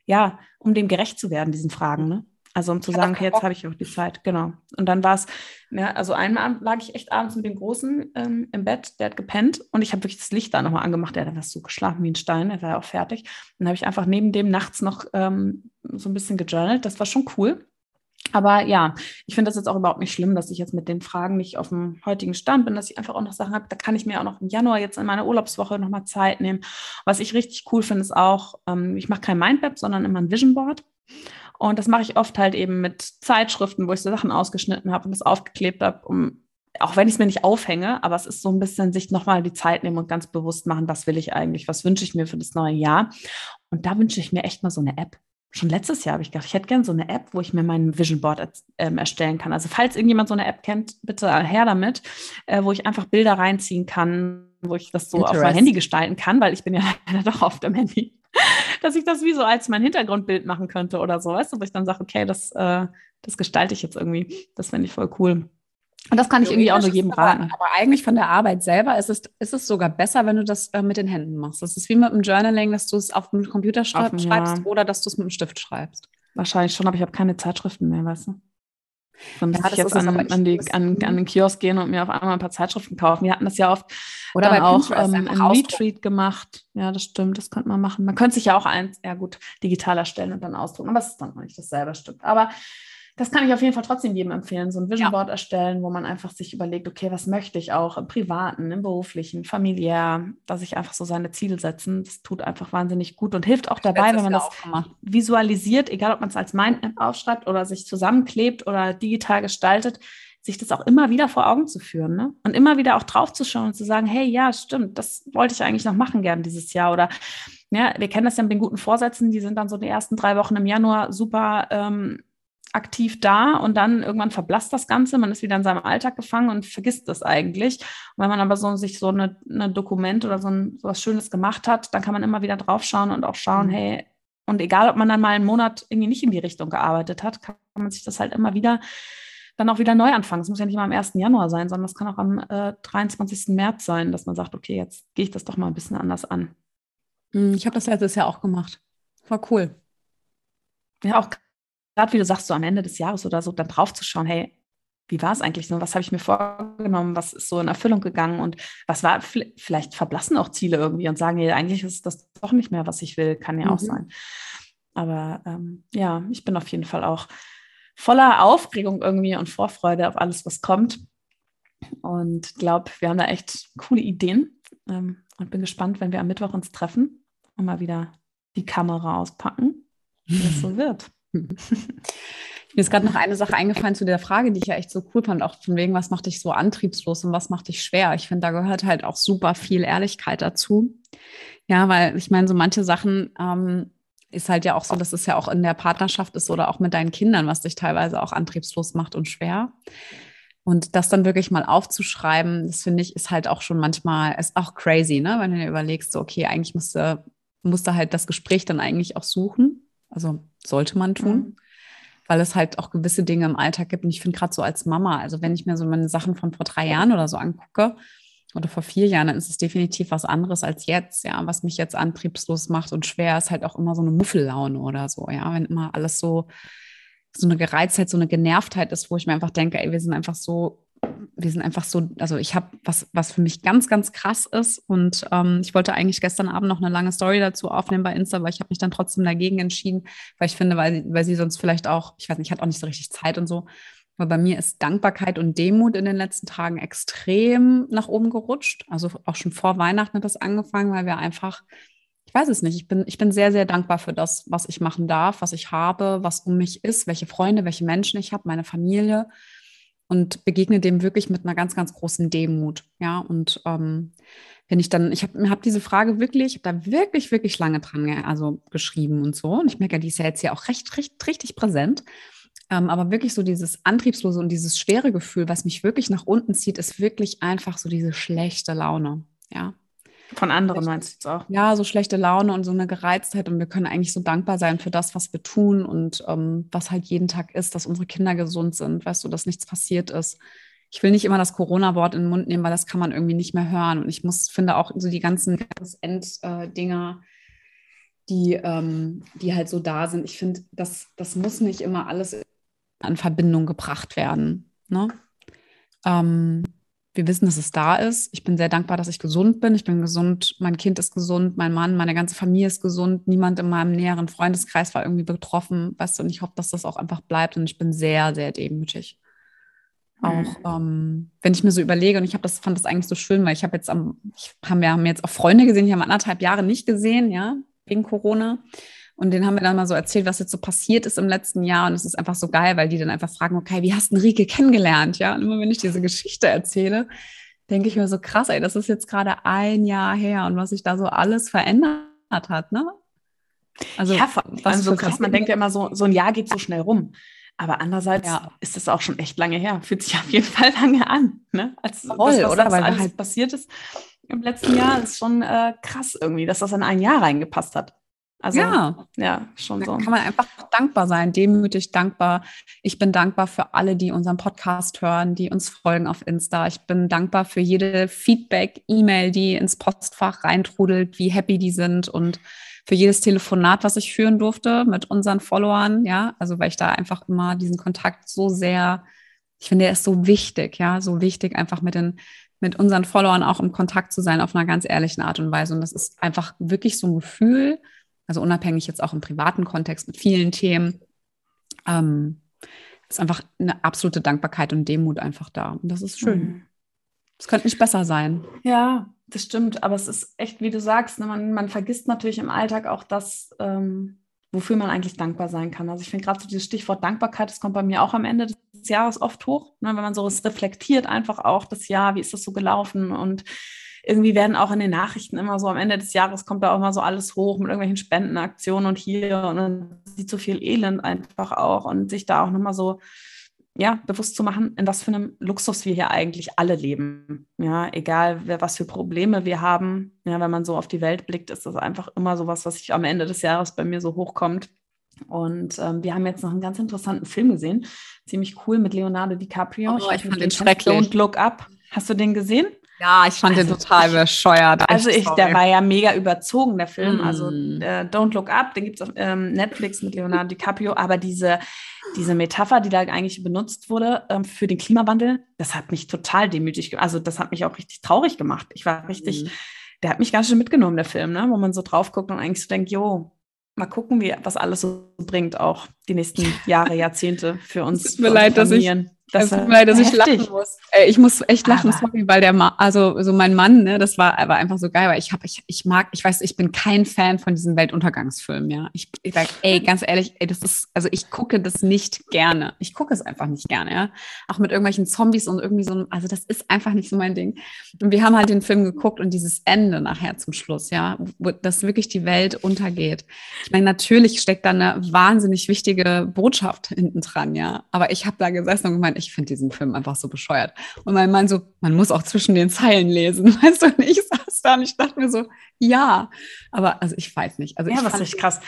Speaker 1: ja, um dem gerecht zu werden, diesen Fragen, ne? Also um zu sagen, okay, jetzt habe ich auch die Zeit, genau. Und dann war es, ja, also einmal lag ich echt abends mit dem Großen ähm, im Bett, der hat gepennt und ich habe wirklich das Licht da nochmal angemacht, der hat so geschlafen wie ein Stein, der war ja auch fertig. Und dann habe ich einfach neben dem nachts noch ähm, so ein bisschen gejournalt, das war schon cool. Aber ja, ich finde das jetzt auch überhaupt nicht schlimm, dass ich jetzt mit den Fragen nicht auf dem heutigen Stand bin, dass ich einfach auch noch Sachen habe. Da kann ich mir auch noch im Januar jetzt in meiner Urlaubswoche nochmal Zeit nehmen. Was ich richtig cool finde, ist auch, ähm, ich mache kein Mindmap, sondern immer ein Vision Board. Und das mache ich oft halt eben mit Zeitschriften, wo ich so Sachen ausgeschnitten habe und das aufgeklebt habe, um auch wenn ich es mir nicht aufhänge, aber es ist so ein bisschen sich nochmal die Zeit nehmen und ganz bewusst machen, was will ich eigentlich, was wünsche ich mir für das neue Jahr. Und da wünsche ich mir echt mal so eine App schon letztes Jahr habe ich gedacht, ich hätte gerne so eine App, wo ich mir mein Vision Board ähm, erstellen kann. Also falls irgendjemand so eine App kennt, bitte her damit, äh, wo ich einfach Bilder reinziehen kann, wo ich das so auf mein Handy gestalten kann, weil ich bin ja leider doch auf dem Handy, dass ich das wie so als mein Hintergrundbild machen könnte oder so, weißt du, wo ich dann sage, okay, das, äh, das gestalte ich jetzt irgendwie. Das finde ich voll cool. Und das kann ich irgendwie auch nur jedem raten.
Speaker 2: Aber, eigentlich von der Arbeit selber ist es, ist es sogar besser, wenn du das äh, mit den Händen machst. Das ist wie mit dem Journaling, dass du es auf dem Computer schreib, auf, schreibst ja. oder dass du es mit dem Stift schreibst.
Speaker 1: Wahrscheinlich schon, aber ich habe keine Zeitschriften mehr, weißt du? Dann muss ja, ich jetzt an, an, die, an, an, den Kiosk gehen und mir auf einmal ein paar Zeitschriften kaufen. Wir hatten das ja oft
Speaker 2: oder bei auch ähm,
Speaker 1: ein Retreat gemacht. Ja, das stimmt, das könnte man machen. Man könnte sich ja auch eins, ja gut, digital erstellen und dann ausdrucken, aber es ist dann noch nicht dasselbe Stück. Aber das kann ich auf jeden Fall trotzdem jedem empfehlen, so ein Vision Board ja. erstellen, wo man einfach sich überlegt, okay, was möchte ich auch im privaten, im beruflichen, familiär, dass ich einfach so seine Ziele setzen. Das tut einfach wahnsinnig gut und hilft auch dabei, wenn man das visualisiert, egal ob man es als Mindmap aufschreibt oder sich zusammenklebt oder digital gestaltet, sich das auch immer wieder vor Augen zu führen ne? und immer wieder auch drauf zu schauen und zu sagen, hey, ja, stimmt, das wollte ich eigentlich noch machen gern dieses Jahr oder ja, wir kennen das ja mit den guten Vorsätzen, die sind dann so die ersten drei Wochen im Januar super ähm, aktiv da und dann irgendwann verblasst das Ganze, man ist wieder in seinem Alltag gefangen und vergisst das eigentlich. Und wenn man aber so sich so eine, eine Dokument oder so, ein, so was Schönes gemacht hat, dann kann man immer wieder drauf schauen und auch schauen, mhm. hey, und egal, ob man dann mal einen Monat irgendwie nicht in die Richtung gearbeitet hat, kann man sich das halt immer wieder dann auch wieder neu anfangen. Es muss ja nicht mal am 1. Januar sein, sondern es kann auch am äh, 23. März sein, dass man sagt, okay, jetzt gehe ich das doch mal ein bisschen anders an.
Speaker 2: Hm, ich habe das letztes Jahr auch gemacht. War cool.
Speaker 1: Ja, auch gerade wie du sagst, so am Ende des Jahres oder so, dann drauf zu schauen, hey, wie war es eigentlich so? Was habe ich mir vorgenommen? Was ist so in Erfüllung gegangen? Und was war, vielleicht verblassen auch Ziele irgendwie und sagen, hey, eigentlich ist das doch nicht mehr, was ich will, kann ja mhm. auch sein. Aber ähm, ja, ich bin auf jeden Fall auch voller Aufregung irgendwie und Vorfreude auf alles, was kommt. Und glaube, wir haben da echt coole Ideen ähm, und bin gespannt, wenn wir am Mittwoch uns treffen und mal wieder die Kamera auspacken, wie das so wird.
Speaker 2: Mir ist gerade noch eine Sache eingefallen zu der Frage, die ich ja echt so cool fand, auch von wegen, was macht dich so antriebslos und was macht dich schwer? Ich finde, da gehört halt auch super viel Ehrlichkeit dazu. Ja, weil ich meine, so manche Sachen ähm, ist halt ja auch so, dass es ja auch in der Partnerschaft ist oder auch mit deinen Kindern, was dich teilweise auch antriebslos macht und schwer. Und das dann wirklich mal aufzuschreiben, das finde ich, ist halt auch schon manchmal, ist auch crazy, ne? Wenn du dir überlegst, so, okay, eigentlich musste, musste halt das Gespräch dann eigentlich auch suchen also sollte man tun, mhm. weil es halt auch gewisse Dinge im Alltag gibt. Und ich finde gerade so als Mama, also wenn ich mir so meine Sachen von vor drei Jahren oder so angucke, oder vor vier Jahren, dann ist es definitiv was anderes als jetzt, ja. Was mich jetzt antriebslos macht und schwer, ist halt auch immer so eine Muffellaune oder so, ja. Wenn immer alles so, so eine Gereiztheit, so eine Genervtheit ist, wo ich mir einfach denke, ey, wir sind einfach so wir sind einfach so, also ich habe was, was für mich ganz, ganz krass ist. Und ähm, ich wollte eigentlich gestern Abend noch eine lange Story dazu aufnehmen bei Insta, aber ich habe mich dann trotzdem dagegen entschieden, weil ich finde, weil, weil sie sonst vielleicht auch, ich weiß nicht, hat auch nicht so richtig Zeit und so. Aber bei mir ist Dankbarkeit und Demut in den letzten Tagen extrem nach oben gerutscht. Also auch schon vor Weihnachten hat das angefangen, weil wir einfach, ich weiß es nicht, ich bin, ich bin sehr, sehr dankbar für das, was ich machen darf, was ich habe, was um mich ist, welche Freunde, welche Menschen ich habe, meine Familie und begegne dem wirklich mit einer ganz, ganz großen Demut. Ja, und ähm, wenn ich dann, ich habe hab diese Frage wirklich, da wirklich, wirklich lange dran also geschrieben und so. Und ich merke, die ist ja jetzt ja auch recht, recht richtig präsent. Ähm, aber wirklich so dieses Antriebslose und dieses schwere Gefühl, was mich wirklich nach unten zieht, ist wirklich einfach so diese schlechte Laune. Ja.
Speaker 1: Von anderen meinst du jetzt auch?
Speaker 2: Ja, so schlechte Laune und so eine Gereiztheit. Und wir können eigentlich so dankbar sein für das, was wir tun und ähm, was halt jeden Tag ist, dass unsere Kinder gesund sind, weißt du, dass nichts passiert ist. Ich will nicht immer das Corona-Wort in den Mund nehmen, weil das kann man irgendwie nicht mehr hören. Und ich muss, finde auch so die ganzen End-Dinger, die, ähm, die halt so da sind. Ich finde, das, das muss nicht immer alles an Verbindung gebracht werden. Ne? Ähm, wir wissen, dass es da ist. Ich bin sehr dankbar, dass ich gesund bin. Ich bin gesund, mein Kind ist gesund, mein Mann, meine ganze Familie ist gesund. Niemand in meinem näheren Freundeskreis war irgendwie betroffen, weißt du, und ich hoffe, dass das auch einfach bleibt. Und ich bin sehr, sehr demütig. Auch mhm. ähm, wenn ich mir so überlege, und ich habe das, fand das eigentlich so schön, weil ich habe jetzt am, ich haben wir haben jetzt auch Freunde gesehen, die haben anderthalb Jahre nicht gesehen, ja, wegen Corona. Und den haben wir dann mal so erzählt, was jetzt so passiert ist im letzten Jahr. Und es ist einfach so geil, weil die dann einfach fragen, okay, wie hast du Rike kennengelernt? Ja, und immer wenn ich diese Geschichte erzähle, denke ich mir so krass, ey, das ist jetzt gerade ein Jahr her und was sich da so alles verändert hat, ne?
Speaker 1: Also, ja, was so krass, man denkt ja immer so, so ein Jahr geht so schnell rum. Aber andererseits ja. ist es auch schon echt lange her. Fühlt sich auf jeden Fall lange an, ne? Als Voll, das, was oder? Weil alles halt passiert ist im letzten Jahr, ist schon äh, krass irgendwie, dass das in ein Jahr reingepasst hat.
Speaker 2: Also ja, ja schon da so. Kann man einfach dankbar sein, demütig dankbar. Ich bin dankbar für alle, die unseren Podcast hören, die uns folgen auf Insta. Ich bin dankbar für jede Feedback, E-Mail, die ins Postfach reintrudelt, wie happy die sind und für jedes Telefonat, was ich führen durfte mit unseren Followern. Ja, also weil ich da einfach immer diesen Kontakt so sehr, ich finde, er ist so wichtig, ja, so wichtig, einfach mit den mit unseren Followern auch im Kontakt zu sein auf einer ganz ehrlichen Art und Weise. Und das ist einfach wirklich so ein Gefühl, also unabhängig jetzt auch im privaten Kontext mit vielen Themen, ähm, ist einfach eine absolute Dankbarkeit und Demut einfach da. Und das ist schön. Mhm. Es mhm. könnte nicht besser sein.
Speaker 1: Ja, das stimmt. Aber es ist echt, wie du sagst, ne, man, man vergisst natürlich im Alltag auch das, ähm, wofür man eigentlich dankbar sein kann. Also ich finde gerade so dieses Stichwort Dankbarkeit, das kommt bei mir auch am Ende des Jahres oft hoch, ne, wenn man so reflektiert einfach auch das Jahr, wie ist das so gelaufen und irgendwie werden auch in den Nachrichten immer so am Ende des Jahres kommt da auch mal so alles hoch mit irgendwelchen Spendenaktionen und hier und dann sieht so viel Elend einfach auch und sich da auch nochmal so ja, bewusst zu machen, in was für einem Luxus wir hier eigentlich alle leben. Ja, egal was für Probleme wir haben. Ja, wenn man so auf die Welt blickt, ist das einfach immer so was, was sich am Ende des Jahres bei mir so hochkommt. Und ähm, wir haben jetzt noch einen ganz interessanten Film gesehen, ziemlich cool mit Leonardo DiCaprio.
Speaker 2: Oh, ich, ich fand den schrecklich.
Speaker 1: Don't Look Up. Hast du den gesehen?
Speaker 2: Ja, ich fand also, den total bescheuert.
Speaker 1: Also ich, der war ja mega überzogen, der Film. Also, mm. Also äh, Don't Look Up, den gibt es auf ähm, Netflix mit Leonardo DiCaprio. Aber diese, diese Metapher, die da eigentlich benutzt wurde ähm, für den Klimawandel, das hat mich total demütig gemacht. Also das hat mich auch richtig traurig gemacht. Ich war richtig, mm. der hat mich ganz schön mitgenommen, der Film, ne? wo man so drauf guckt und eigentlich so denkt, jo, mal gucken, wie, was alles so bringt, auch die nächsten Jahre, Jahrzehnte für uns.
Speaker 2: Es tut mir leid, dass ich das tut mir leid, dass ich lachen muss. Ich muss echt lachen, aber. sorry, weil der Ma also so mein Mann, ne, das war aber einfach so geil, weil ich habe ich, ich mag, ich weiß, ich bin kein Fan von diesen Weltuntergangsfilmen, ja. Ich, ich sag, ey, ganz ehrlich, ey, das ist also ich gucke das nicht gerne. Ich gucke es einfach nicht gerne, ja. Auch mit irgendwelchen Zombies und irgendwie so, also das ist einfach nicht so mein Ding. Und wir haben halt den Film geguckt und dieses Ende nachher zum Schluss, ja, wo das wirklich die Welt untergeht. Ich meine, natürlich steckt da eine wahnsinnig wichtige Botschaft hinten dran, ja, aber ich habe da gesessen und gemeint, ich finde diesen Film einfach so bescheuert. Und mein Mann so, man muss auch zwischen den Zeilen lesen, weißt du, und ich saß da und ich dachte mir so, ja, aber also ich weiß nicht. Also
Speaker 1: ja,
Speaker 2: ich
Speaker 1: was ist krass.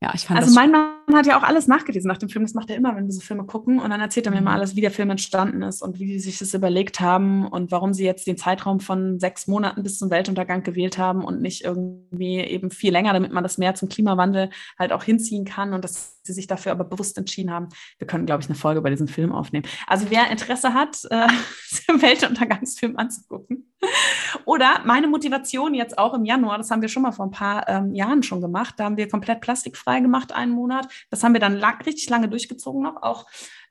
Speaker 2: Ja, ich fand
Speaker 1: Also mein Mann hat ja auch alles nachgelesen nach dem Film. Das macht er immer, wenn wir so Filme gucken. Und dann erzählt er mir mal mhm. alles, wie der Film entstanden ist und wie die sich das überlegt haben und warum sie jetzt den Zeitraum von sechs Monaten bis zum Weltuntergang gewählt haben und nicht irgendwie eben viel länger, damit man das mehr zum Klimawandel halt auch hinziehen kann und dass sie sich dafür aber bewusst entschieden haben. Wir können, glaube ich, eine Folge bei diesem Film aufnehmen. Also wer Interesse hat, äh, den Weltuntergangsfilm anzugucken. Oder meine Motivation jetzt auch im Januar, das haben wir schon mal vor ein paar ähm, Jahren schon gemacht, da haben wir komplett plastikfrei gemacht einen Monat. Das haben wir dann lang, richtig lange durchgezogen noch, auch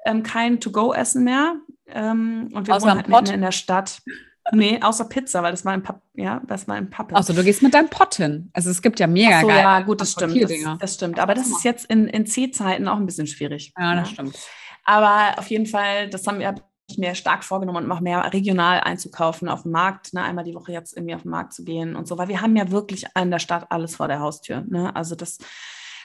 Speaker 1: ähm, kein To-Go-Essen mehr. Ähm, und wir Außer wohnen halt mitten in der Stadt. Nee, außer Pizza, weil das war im Papp, ja, das war im Pappe.
Speaker 2: Achso, du gehst mit deinem Pott hin. Also es gibt ja mega so, geil.
Speaker 1: Ja, gut, das stimmt. Das, das, stimmt. Aber das ist jetzt in, in C-Zeiten auch ein bisschen schwierig.
Speaker 2: Ja, das ja. stimmt.
Speaker 1: Aber auf jeden Fall, das haben wir mir stark vorgenommen und noch mehr regional einzukaufen auf dem Markt, ne, einmal die Woche jetzt irgendwie auf den Markt zu gehen und so, weil wir haben ja wirklich in der Stadt alles vor der Haustür. Ne? Also das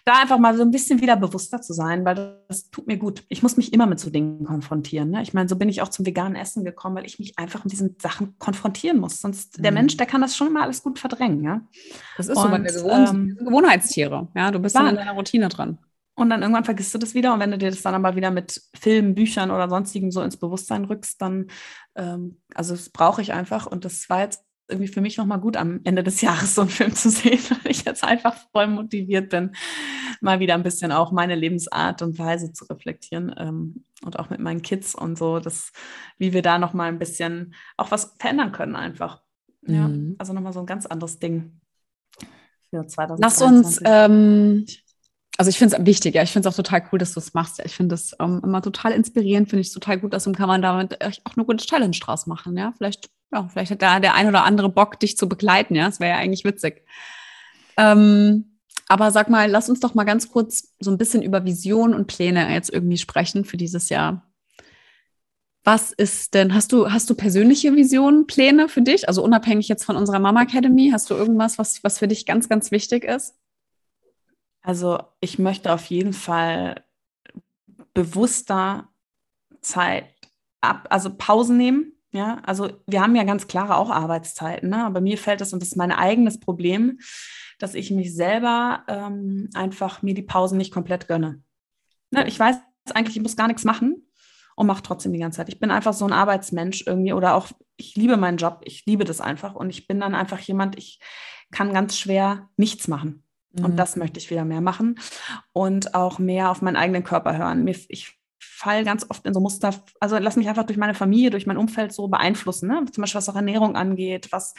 Speaker 1: da einfach mal so ein bisschen wieder bewusster zu sein, weil das tut mir gut. Ich muss mich immer mit so Dingen konfrontieren. Ne? Ich meine, so bin ich auch zum veganen Essen gekommen, weil ich mich einfach mit diesen Sachen konfrontieren muss. Sonst mhm. der Mensch, der kann das schon immer alles gut verdrängen. Ja?
Speaker 2: Das ist Und, so, weil wir Gewohn ähm, Gewohnheitstiere. Ja, du bist dann in deiner Routine dran.
Speaker 1: Und dann irgendwann vergisst du das wieder. Und wenn du dir das dann aber wieder mit Filmen, Büchern oder sonstigem so ins Bewusstsein rückst, dann, ähm, also das brauche ich einfach. Und das war jetzt irgendwie für mich nochmal gut, am Ende des Jahres so einen Film zu sehen, weil ich jetzt einfach voll motiviert bin, mal wieder ein bisschen auch meine Lebensart und Weise zu reflektieren ähm, und auch mit meinen Kids und so, dass, wie wir da nochmal ein bisschen auch was verändern können einfach. Ja, mhm. also nochmal so ein ganz anderes Ding
Speaker 2: für 2020. Lass uns, ähm, also ich finde es wichtig, ja, ich finde es auch total cool, dass du es machst. Ja. Ich finde es ähm, immer total inspirierend, finde ich total gut, dass kann man damit auch eine gute Challenge draus machen, ja. Vielleicht ja, vielleicht hat da der ein oder andere Bock, dich zu begleiten, ja. Das wäre ja eigentlich witzig. Ähm, aber sag mal, lass uns doch mal ganz kurz so ein bisschen über Vision und Pläne jetzt irgendwie sprechen für dieses Jahr. Was ist denn, hast du, hast du persönliche Visionen, Pläne für dich? Also unabhängig jetzt von unserer Mama Academy, hast du irgendwas, was, was für dich ganz, ganz wichtig ist?
Speaker 1: Also ich möchte auf jeden Fall bewusster Zeit ab, also Pausen nehmen, ja, also wir haben ja ganz klare auch Arbeitszeiten, ne? aber mir fällt es, und das ist mein eigenes Problem, dass ich mich selber ähm, einfach mir die Pausen nicht komplett gönne. Ne? Ich weiß eigentlich, ich muss gar nichts machen und mache trotzdem die ganze Zeit. Ich bin einfach so ein Arbeitsmensch irgendwie oder auch, ich liebe meinen Job, ich liebe das einfach und ich bin dann einfach jemand, ich kann ganz schwer nichts machen. Mhm. Und das möchte ich wieder mehr machen und auch mehr auf meinen eigenen Körper hören. Mir, ich fall ganz oft in so Muster, also lass mich einfach durch meine Familie, durch mein Umfeld so beeinflussen, ne? zum Beispiel was auch Ernährung angeht, was,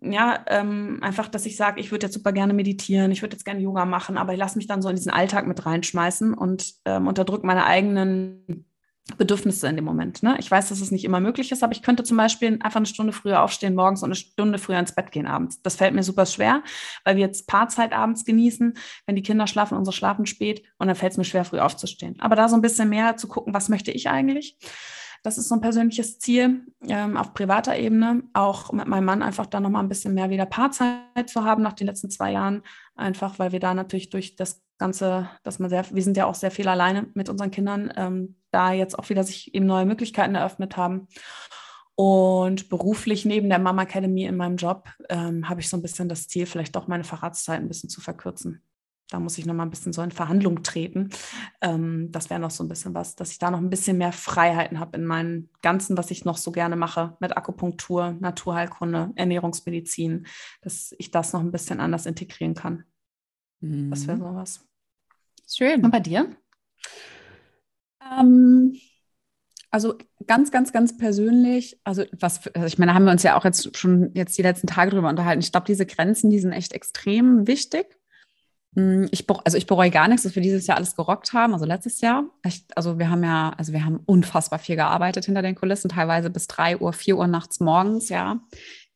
Speaker 1: ja, ähm, einfach, dass ich sage, ich würde jetzt super gerne meditieren, ich würde jetzt gerne Yoga machen, aber ich lasse mich dann so in diesen Alltag mit reinschmeißen und ähm, unterdrücke meine eigenen Bedürfnisse in dem Moment. Ne? Ich weiß, dass es nicht immer möglich ist, aber ich könnte zum Beispiel einfach eine Stunde früher aufstehen morgens und eine Stunde früher ins Bett gehen abends. Das fällt mir super schwer, weil wir jetzt Paarzeit abends genießen, wenn die Kinder schlafen, unsere schlafen spät und dann fällt es mir schwer, früh aufzustehen. Aber da so ein bisschen mehr zu gucken, was möchte ich eigentlich? Das ist so ein persönliches Ziel ähm, auf privater Ebene, auch mit meinem Mann einfach da nochmal ein bisschen mehr wieder Paarzeit zu haben nach den letzten zwei Jahren, einfach weil wir da natürlich durch das Ganze, dass man sehr, wir sind ja auch sehr viel alleine mit unseren Kindern, ähm, da jetzt auch wieder sich eben neue Möglichkeiten eröffnet haben. Und beruflich neben der Mama Academy in meinem Job ähm, habe ich so ein bisschen das Ziel, vielleicht doch meine Facharztzeit ein bisschen zu verkürzen. Da muss ich noch mal ein bisschen so in Verhandlung treten. Ähm, das wäre noch so ein bisschen was, dass ich da noch ein bisschen mehr Freiheiten habe in meinem Ganzen, was ich noch so gerne mache mit Akupunktur, Naturheilkunde, Ernährungsmedizin, dass ich das noch ein bisschen anders integrieren kann. Mhm. Das wäre sowas.
Speaker 2: Schön.
Speaker 1: Und bei dir?
Speaker 2: Ähm, also ganz, ganz, ganz persönlich, also was, also ich meine, da haben wir uns ja auch jetzt schon jetzt die letzten Tage drüber unterhalten. Ich glaube, diese Grenzen, die sind echt extrem wichtig. Hm, ich, also ich bereue gar nichts, dass wir dieses Jahr alles gerockt haben, also letztes Jahr. Ich, also wir haben ja, also wir haben unfassbar viel gearbeitet hinter den Kulissen, teilweise bis drei Uhr, vier Uhr nachts morgens, ja,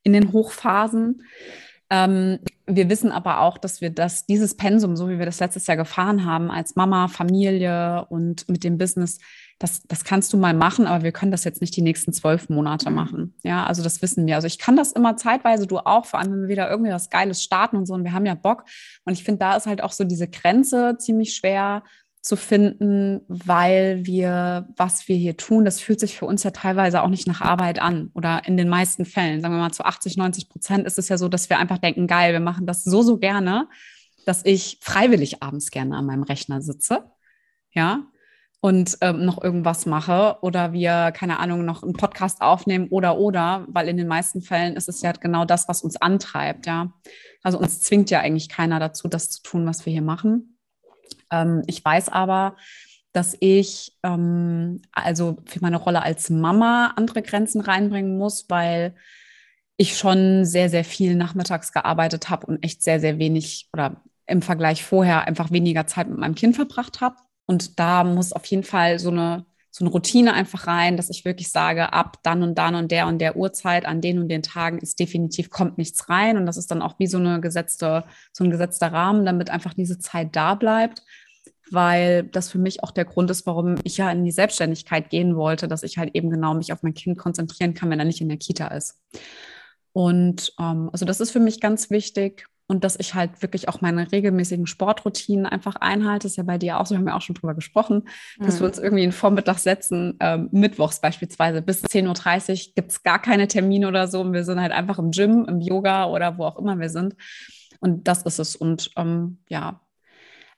Speaker 2: in den Hochphasen. Ähm, wir wissen aber auch, dass wir das, dieses Pensum, so wie wir das letztes Jahr gefahren haben, als Mama, Familie und mit dem Business, das, das kannst du mal machen, aber wir können das jetzt nicht die nächsten zwölf Monate machen. Ja, also das wissen wir. Also ich kann das immer zeitweise, du auch, vor allem wenn wir wieder irgendwie was Geiles starten und so und wir haben ja Bock. Und ich finde, da ist halt auch so diese Grenze ziemlich schwer, zu finden, weil wir, was wir hier tun, das fühlt sich für uns ja teilweise auch nicht nach Arbeit an oder in den meisten Fällen, sagen wir mal zu 80, 90 Prozent ist es ja so, dass wir einfach denken, geil, wir machen das so, so gerne, dass ich freiwillig abends gerne an meinem Rechner sitze, ja, und ähm, noch irgendwas mache oder wir, keine Ahnung, noch einen Podcast aufnehmen oder, oder, weil in den meisten Fällen ist es ja genau das, was uns antreibt, ja. Also uns zwingt ja eigentlich keiner dazu, das zu tun, was wir hier machen. Ähm, ich weiß aber, dass ich ähm, also für meine Rolle als Mama andere Grenzen reinbringen muss, weil ich schon sehr, sehr viel nachmittags gearbeitet habe und echt sehr, sehr wenig oder im Vergleich vorher einfach weniger Zeit mit meinem Kind verbracht habe. Und da muss auf jeden Fall so eine, so eine Routine einfach rein, dass ich wirklich sage, ab dann und dann und der und der Uhrzeit, an den und den Tagen ist definitiv kommt nichts rein. Und das ist dann auch wie so eine gesetzte, so ein gesetzter Rahmen, damit einfach diese Zeit da bleibt weil das für mich auch der Grund ist, warum ich ja in die Selbstständigkeit gehen wollte, dass ich halt eben genau mich auf mein Kind konzentrieren kann, wenn er nicht in der Kita ist. Und ähm, also das ist für mich ganz wichtig und dass ich halt wirklich auch meine regelmäßigen Sportroutinen einfach einhalte. Das ist ja bei dir auch so, wir haben ja auch schon drüber gesprochen, mhm. dass wir uns irgendwie in Vormittag setzen, ähm, mittwochs beispielsweise bis 10.30 Uhr gibt es gar keine Termine oder so und wir sind halt einfach im Gym, im Yoga oder wo auch immer wir sind. Und das ist es. Und ähm, ja,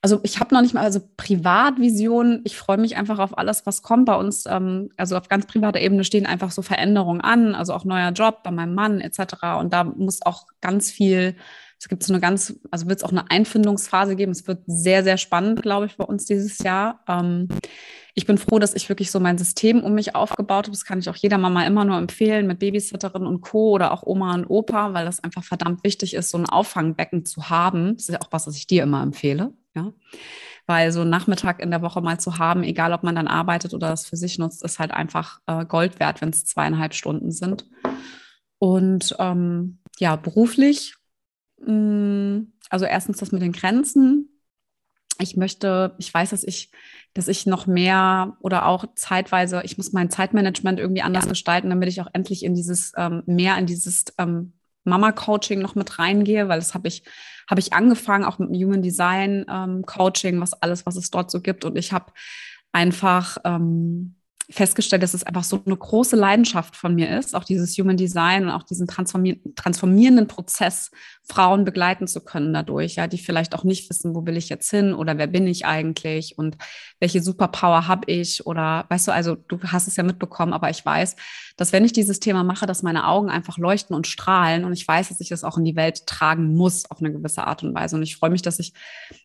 Speaker 2: also ich habe noch nicht mal, also Privatvision, ich freue mich einfach auf alles, was kommt bei uns. Ähm, also auf ganz privater Ebene stehen einfach so Veränderungen an, also auch neuer Job bei meinem Mann etc. Und da muss auch ganz viel, es gibt so eine ganz, also wird es auch eine Einfindungsphase geben. Es wird sehr, sehr spannend, glaube ich, bei uns dieses Jahr. Ähm, ich bin froh, dass ich wirklich so mein System um mich aufgebaut habe. Das kann ich auch jeder Mama immer nur empfehlen mit Babysitterin und Co. oder auch Oma und Opa, weil das einfach verdammt wichtig ist, so ein Auffangbecken zu haben. Das ist ja auch was, was ich dir immer empfehle. Ja. Weil so einen Nachmittag in der Woche mal zu haben, egal ob man dann arbeitet oder das für sich nutzt, ist halt einfach äh, Gold wert, wenn es zweieinhalb Stunden sind. Und ähm, ja, beruflich, also erstens das mit den Grenzen. Ich möchte, ich weiß, dass ich, dass ich noch mehr oder auch zeitweise, ich muss mein Zeitmanagement irgendwie anders ja. gestalten, damit ich auch endlich in dieses ähm, mehr in dieses ähm, Mama-Coaching noch mit reingehe, weil das habe ich, habe ich angefangen, auch mit dem Human Design ähm, Coaching, was alles, was es dort so gibt. Und ich habe einfach ähm, festgestellt, dass es einfach so eine große Leidenschaft von mir ist, auch dieses Human Design und auch diesen transformier transformierenden Prozess, Frauen begleiten zu können dadurch, ja, die vielleicht auch nicht wissen, wo will ich jetzt hin oder wer bin ich eigentlich und welche Superpower habe ich oder weißt du, also du hast es ja mitbekommen, aber ich weiß, dass wenn ich dieses Thema mache, dass meine Augen einfach leuchten und strahlen und ich weiß, dass ich das auch in die Welt tragen muss auf eine gewisse Art und Weise und ich freue mich, dass ich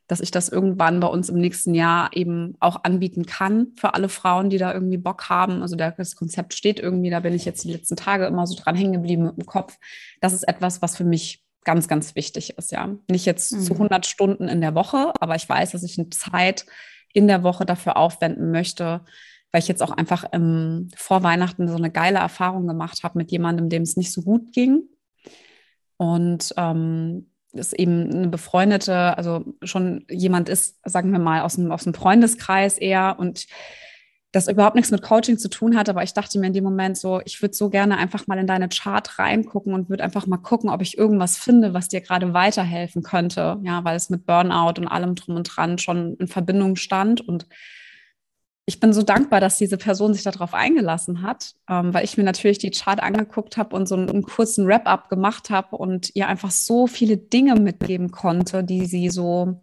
Speaker 2: dass ich das irgendwann bei uns im nächsten Jahr eben auch anbieten kann für alle Frauen, die da irgendwie Bock haben. Also das Konzept steht irgendwie, da bin ich jetzt die letzten Tage immer so dran hängen geblieben mit dem Kopf. Das ist etwas, was für mich ganz, ganz wichtig ist, ja. Nicht jetzt mhm. zu 100 Stunden in der Woche, aber ich weiß, dass ich eine Zeit in der Woche dafür aufwenden möchte, weil ich jetzt auch einfach ähm, vor Weihnachten so eine geile Erfahrung gemacht habe mit jemandem, dem es nicht so gut ging. Und ähm, es eben eine befreundete, also schon jemand ist, sagen wir mal, aus dem, aus dem Freundeskreis eher und das überhaupt nichts mit Coaching zu tun hat, aber ich dachte mir in dem Moment so, ich würde so gerne einfach mal in deine Chart reingucken und würde einfach mal gucken, ob ich irgendwas finde, was dir gerade weiterhelfen könnte. Ja, weil es mit Burnout und allem drum und dran schon in Verbindung stand und ich bin so dankbar, dass diese Person sich darauf eingelassen hat, ähm, weil ich mir natürlich die Chart angeguckt habe und so einen, einen kurzen Wrap-up gemacht habe und ihr einfach so viele Dinge mitgeben konnte, die sie so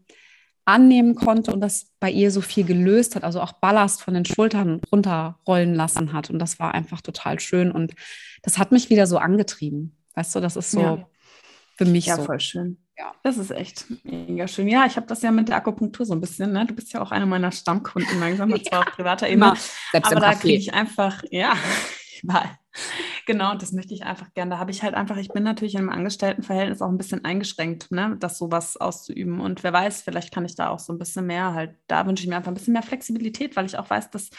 Speaker 2: annehmen konnte und das bei ihr so viel gelöst hat, also auch Ballast von den Schultern runterrollen lassen hat. Und das war einfach total schön. Und das hat mich wieder so angetrieben. Weißt du, das ist so ja. für mich
Speaker 1: ja,
Speaker 2: so.
Speaker 1: voll schön. Ja, das ist echt mega schön. Ja, ich habe das ja mit der Akupunktur so ein bisschen. Ne? Du bist ja auch einer meiner Stammkunden langsam, ja. zwar auf privater Ebene. aber da kriege ich einfach, ja, genau, das möchte ich einfach gerne. Da habe ich halt einfach, ich bin natürlich in einem Angestelltenverhältnis auch ein bisschen eingeschränkt, ne, das sowas auszuüben. Und wer weiß, vielleicht kann ich da auch so ein bisschen mehr halt, da wünsche ich mir einfach ein bisschen mehr Flexibilität, weil ich auch weiß, dass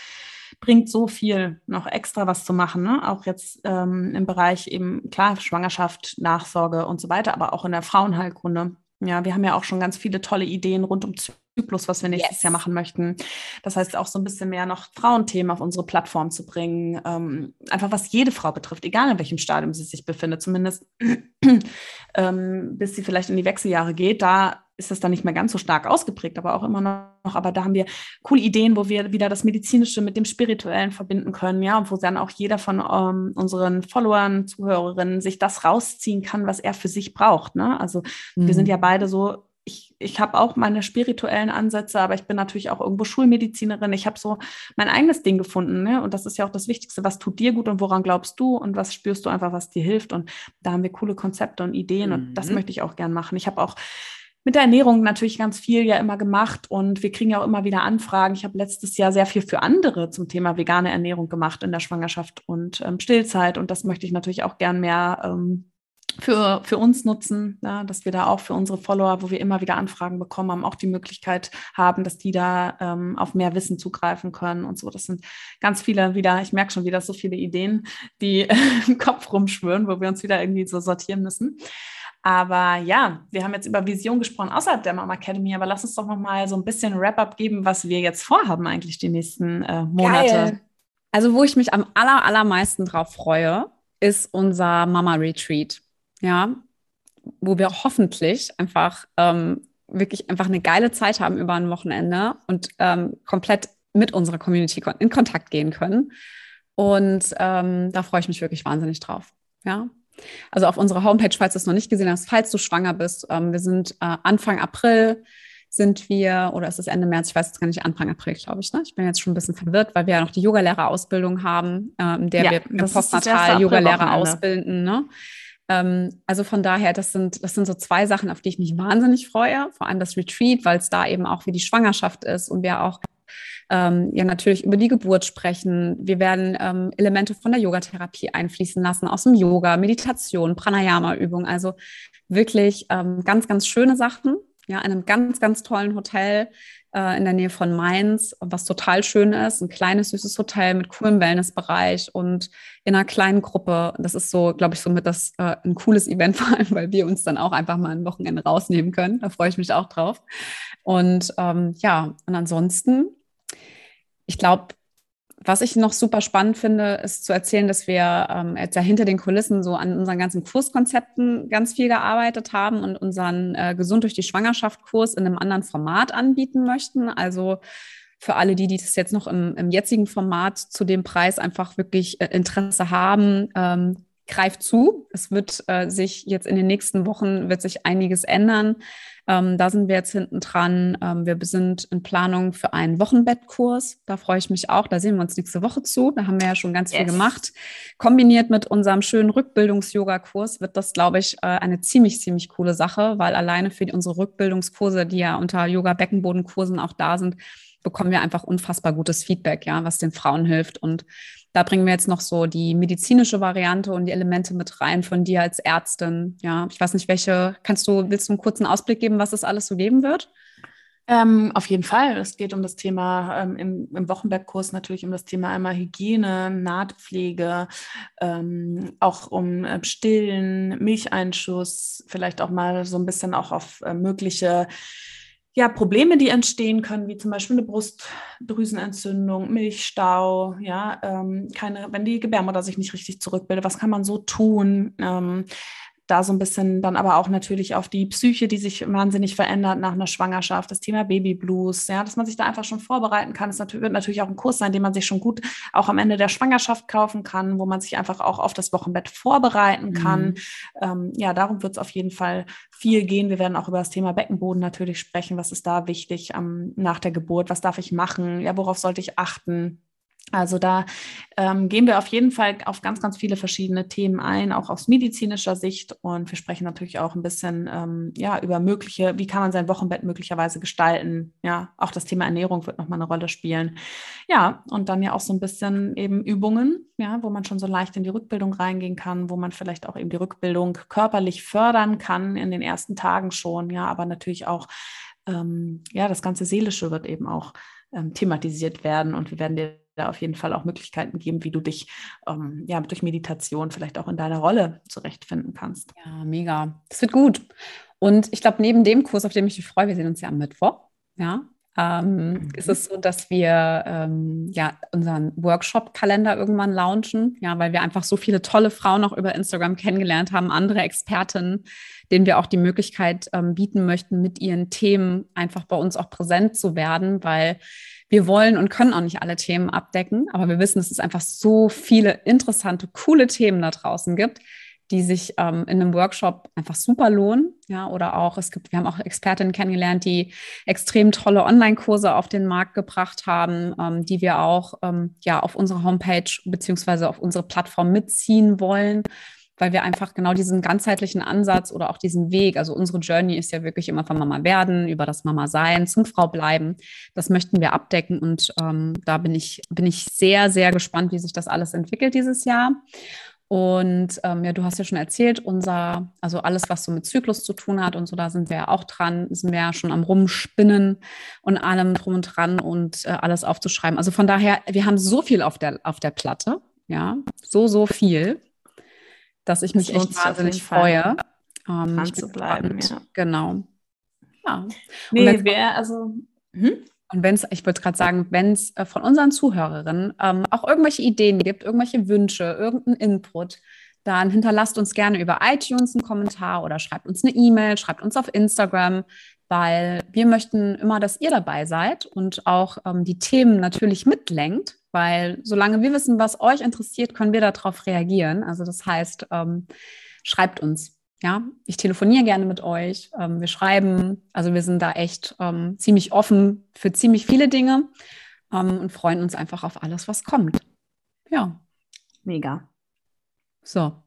Speaker 1: bringt so viel noch extra was zu machen, ne? auch jetzt ähm, im Bereich eben, klar, Schwangerschaft, Nachsorge und so weiter, aber auch in der Frauenheilkunde. Ja, wir haben ja auch schon ganz viele tolle Ideen rund um Zyklus, was wir nächstes yes. Jahr machen möchten. Das heißt auch so ein bisschen mehr noch Frauenthemen auf unsere Plattform zu bringen. Ähm, einfach was jede Frau betrifft, egal in welchem Stadium sie sich befindet, zumindest ähm, bis sie vielleicht in die Wechseljahre geht. Da ist das dann nicht mehr ganz so stark ausgeprägt, aber auch immer noch. Aber da haben wir coole Ideen, wo wir wieder das Medizinische mit dem Spirituellen verbinden können, ja, und wo dann auch jeder von ähm, unseren Followern, Zuhörerinnen sich das rausziehen kann, was er für sich braucht. Ne? Also mhm. wir sind mhm. ja beide so ich, habe auch meine spirituellen Ansätze, aber ich bin natürlich auch irgendwo Schulmedizinerin. Ich habe so mein eigenes Ding gefunden. Ne? Und das ist ja auch das Wichtigste. Was tut dir gut und woran glaubst du und was spürst du einfach, was dir hilft? Und da haben wir coole Konzepte und Ideen mhm. und das mhm. möchte ich auch gern machen. Ich habe auch mit der Ernährung natürlich ganz viel ja immer gemacht und wir kriegen ja auch immer wieder Anfragen. Ich habe letztes Jahr sehr viel für andere zum Thema vegane Ernährung gemacht in der Schwangerschaft und ähm, Stillzeit und das möchte ich natürlich auch gern mehr ähm, für, für uns nutzen, ja, dass wir da auch für unsere Follower, wo wir immer wieder Anfragen bekommen haben, auch die Möglichkeit haben, dass die da ähm, auf mehr Wissen zugreifen können und so. Das sind ganz viele wieder, ich merke schon wieder so viele Ideen, die im Kopf rumschwören, wo wir uns wieder irgendwie so sortieren müssen. Aber ja, wir haben jetzt über Vision gesprochen außerhalb der Mama Academy, aber lass uns doch noch mal so ein bisschen Wrap-up geben, was wir jetzt vorhaben eigentlich die nächsten äh, Monate. Geil.
Speaker 2: Also wo ich mich am aller, allermeisten drauf freue, ist unser Mama Retreat ja, wo wir hoffentlich einfach ähm, wirklich einfach eine geile Zeit haben über ein Wochenende und ähm, komplett mit unserer Community in Kontakt gehen können. Und ähm, da freue ich mich wirklich wahnsinnig drauf. Ja. Also auf unserer Homepage, falls du es noch nicht gesehen hast, falls du schwanger bist, ähm, wir sind äh, Anfang April sind wir, oder ist es Ende März, ich weiß jetzt gar nicht, Anfang April, glaube ich. Ne? Ich bin jetzt schon ein bisschen verwirrt, weil wir ja noch die Yogalehrerausbildung haben, äh, in der ja, wir postnatal Yogalehrer ausbilden. Ne? Ähm, also von daher, das sind, das sind so zwei Sachen, auf die ich mich wahnsinnig freue. Vor allem das Retreat, weil es da eben auch wie die Schwangerschaft ist und wir auch ähm, ja natürlich über die Geburt sprechen. Wir werden ähm, Elemente von der Yogatherapie einfließen lassen, aus dem Yoga, Meditation, Pranayama-Übung. Also wirklich ähm, ganz, ganz schöne Sachen. Ja, in einem ganz, ganz tollen Hotel in der Nähe von Mainz, was total schön ist. Ein kleines, süßes Hotel mit coolem Wellnessbereich und in einer kleinen Gruppe. Das ist so, glaube ich, somit das äh, ein cooles Event, vor allem, weil wir uns dann auch einfach mal ein Wochenende rausnehmen können. Da freue ich mich auch drauf. Und ähm, ja, und ansonsten, ich glaube, was ich noch super spannend finde, ist zu erzählen, dass wir ähm, jetzt ja hinter den Kulissen so an unseren ganzen Kurskonzepten ganz viel gearbeitet haben und unseren äh, Gesund durch die Schwangerschaft Kurs in einem anderen Format anbieten möchten. Also für alle, die, die das jetzt noch im, im jetzigen Format zu dem Preis einfach wirklich äh, Interesse haben, ähm, greift zu. Es wird äh, sich jetzt in den nächsten Wochen wird sich einiges ändern. Ähm, da sind wir jetzt hinten dran. Ähm, wir sind in Planung für einen Wochenbettkurs. Da freue ich mich auch. Da sehen wir uns nächste Woche zu. Da haben wir ja schon ganz yes. viel gemacht. Kombiniert mit unserem schönen Rückbildungs-Yoga-Kurs wird das, glaube ich, äh, eine ziemlich, ziemlich coole Sache, weil alleine für unsere Rückbildungskurse, die ja unter Yoga-Beckenbodenkursen auch da sind, bekommen wir einfach unfassbar gutes Feedback, ja, was den Frauen hilft. Und da bringen wir jetzt noch so die medizinische Variante und die Elemente mit rein von dir als Ärztin. Ja, ich weiß nicht, welche, kannst du, willst du einen kurzen Ausblick geben, was es alles so geben wird?
Speaker 1: Ähm, auf jeden Fall. Es geht um das Thema ähm, im, im Wochenbergkurs natürlich um das Thema einmal Hygiene, Nahtpflege, ähm, auch um äh, Stillen, Milcheinschuss, vielleicht auch mal so ein bisschen auch auf äh, mögliche ja, Probleme, die entstehen können, wie zum Beispiel eine Brustdrüsenentzündung, Milchstau, ja, ähm, keine, wenn die Gebärmutter sich nicht richtig zurückbildet, was kann man so tun? Ähm, da so ein bisschen dann aber auch natürlich auf die Psyche, die sich wahnsinnig verändert nach einer Schwangerschaft, das Thema Babyblues, ja, dass man sich da einfach schon vorbereiten kann. Das wird natürlich auch ein Kurs sein, den man sich schon gut auch am Ende der Schwangerschaft kaufen kann, wo man sich einfach auch auf das Wochenbett vorbereiten kann. Mhm. Ähm, ja, darum wird es auf jeden Fall viel gehen. Wir werden auch über das Thema Beckenboden natürlich sprechen. Was ist da wichtig ähm, nach der Geburt? Was darf ich machen? Ja, worauf sollte ich achten? Also da ähm, gehen wir auf jeden Fall auf ganz, ganz viele verschiedene Themen ein, auch aus medizinischer Sicht. Und wir sprechen natürlich auch ein bisschen ähm, ja, über mögliche, wie kann man sein Wochenbett möglicherweise gestalten. Ja, auch das Thema Ernährung wird nochmal eine Rolle spielen. Ja, und dann ja auch so ein bisschen eben Übungen, ja, wo man schon so leicht in die Rückbildung reingehen kann, wo man vielleicht auch eben die Rückbildung körperlich fördern kann in den ersten Tagen schon. Ja, aber natürlich auch, ähm, ja, das ganze Seelische wird eben auch ähm, thematisiert werden und wir werden dir da auf jeden Fall auch Möglichkeiten geben, wie du dich ähm, ja durch Meditation vielleicht auch in deiner Rolle zurechtfinden kannst.
Speaker 2: Ja, mega. Das wird gut. Und ich glaube, neben dem Kurs, auf den ich mich freue, wir sehen uns ja am Mittwoch, ja, ähm, mhm. ist es so, dass wir ähm, ja unseren Workshop-Kalender irgendwann launchen, ja, weil wir einfach so viele tolle Frauen auch über Instagram kennengelernt haben, andere Expertinnen, denen wir auch die Möglichkeit ähm, bieten möchten, mit ihren Themen einfach bei uns auch präsent zu werden, weil wir wollen und können auch nicht alle Themen abdecken, aber wir wissen, dass es einfach so viele interessante, coole Themen da draußen gibt, die sich ähm, in einem Workshop einfach super lohnen. Ja, oder auch, es gibt, wir haben auch Expertinnen kennengelernt, die extrem tolle Online-Kurse auf den Markt gebracht haben, ähm, die wir auch ähm, ja auf unsere Homepage beziehungsweise auf unsere Plattform mitziehen wollen weil wir einfach genau diesen ganzheitlichen Ansatz oder auch diesen Weg, also unsere Journey ist ja wirklich immer von Mama werden, über das Mama sein, zum Frau bleiben. Das möchten wir abdecken und ähm, da bin ich, bin ich sehr, sehr gespannt, wie sich das alles entwickelt dieses Jahr. Und ähm, ja, du hast ja schon erzählt, unser, also alles, was so mit Zyklus zu tun hat und so, da sind wir ja auch dran, sind wir ja schon am Rumspinnen und allem drum und dran und äh, alles aufzuschreiben. Also von daher, wir haben so viel auf der, auf der Platte, ja, so, so viel dass ich mich echt wahnsinnig freue.
Speaker 1: Ähm, dran zu bleiben, ja.
Speaker 2: Genau.
Speaker 1: Ja. Nee, wer, also.
Speaker 2: Hm? Und wenn es, ich wollte gerade sagen, wenn es äh, von unseren Zuhörerinnen ähm, auch irgendwelche Ideen gibt, irgendwelche Wünsche, irgendeinen Input, dann hinterlasst uns gerne über iTunes einen Kommentar oder schreibt uns eine E-Mail, schreibt uns auf Instagram, weil wir möchten immer, dass ihr dabei seid und auch ähm, die Themen natürlich mitlenkt weil solange wir wissen, was euch interessiert, können wir darauf reagieren. Also das heißt, ähm, schreibt uns. Ja, ich telefoniere gerne mit euch. Ähm, wir schreiben. Also wir sind da echt ähm, ziemlich offen für ziemlich viele Dinge ähm, und freuen uns einfach auf alles, was kommt. Ja.
Speaker 1: Mega.
Speaker 2: So.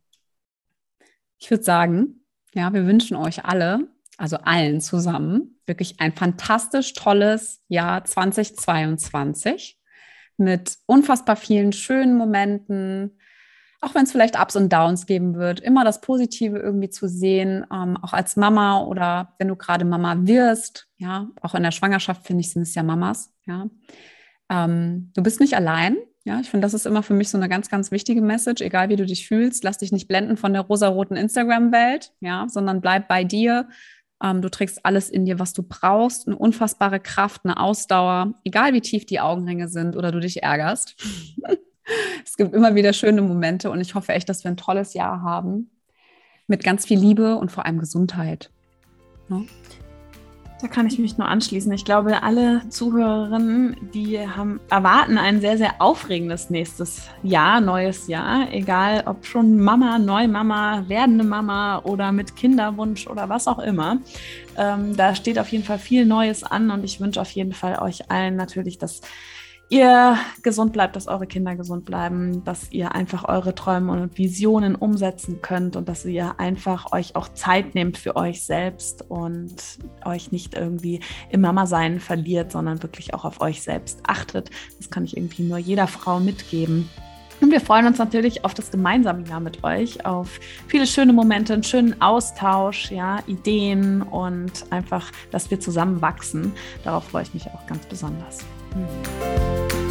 Speaker 2: Ich würde sagen, ja, wir wünschen euch alle, also allen zusammen, wirklich ein fantastisch tolles Jahr 2022 mit unfassbar vielen schönen Momenten, auch wenn es vielleicht Ups und Downs geben wird, immer das Positive irgendwie zu sehen, ähm, auch als Mama oder wenn du gerade Mama wirst, ja, auch in der Schwangerschaft finde ich, sind es ja Mamas, ja. Ähm, du bist nicht allein, ja, ich finde, das ist immer für mich so eine ganz, ganz wichtige Message, egal wie du dich fühlst, lass dich nicht blenden von der rosaroten Instagram-Welt, ja, sondern bleib bei dir. Ähm, du trägst alles in dir, was du brauchst, eine unfassbare Kraft, eine Ausdauer, egal wie tief die Augenringe sind oder du dich ärgerst. es gibt immer wieder schöne Momente und ich hoffe echt, dass wir ein tolles Jahr haben mit ganz viel Liebe und vor allem Gesundheit.
Speaker 1: Ne? Da kann ich mich nur anschließen. Ich glaube, alle Zuhörerinnen, die haben, erwarten ein sehr, sehr aufregendes nächstes Jahr, neues Jahr. Egal, ob schon Mama, Neumama, werdende Mama oder mit Kinderwunsch oder was auch immer. Ähm, da steht auf jeden Fall viel Neues an und ich wünsche auf jeden Fall euch allen natürlich, dass ihr gesund bleibt, dass eure Kinder gesund bleiben, dass ihr einfach eure Träume und Visionen umsetzen könnt und dass ihr einfach euch auch Zeit nehmt für euch selbst und euch nicht irgendwie im Mama-Sein verliert, sondern wirklich auch auf euch selbst achtet. Das kann ich irgendwie nur jeder Frau mitgeben. Und wir freuen uns natürlich auf das gemeinsame Jahr mit euch, auf viele schöne Momente, einen schönen Austausch, ja, Ideen und einfach, dass wir zusammen wachsen. Darauf freue ich mich auch ganz besonders. 嗯。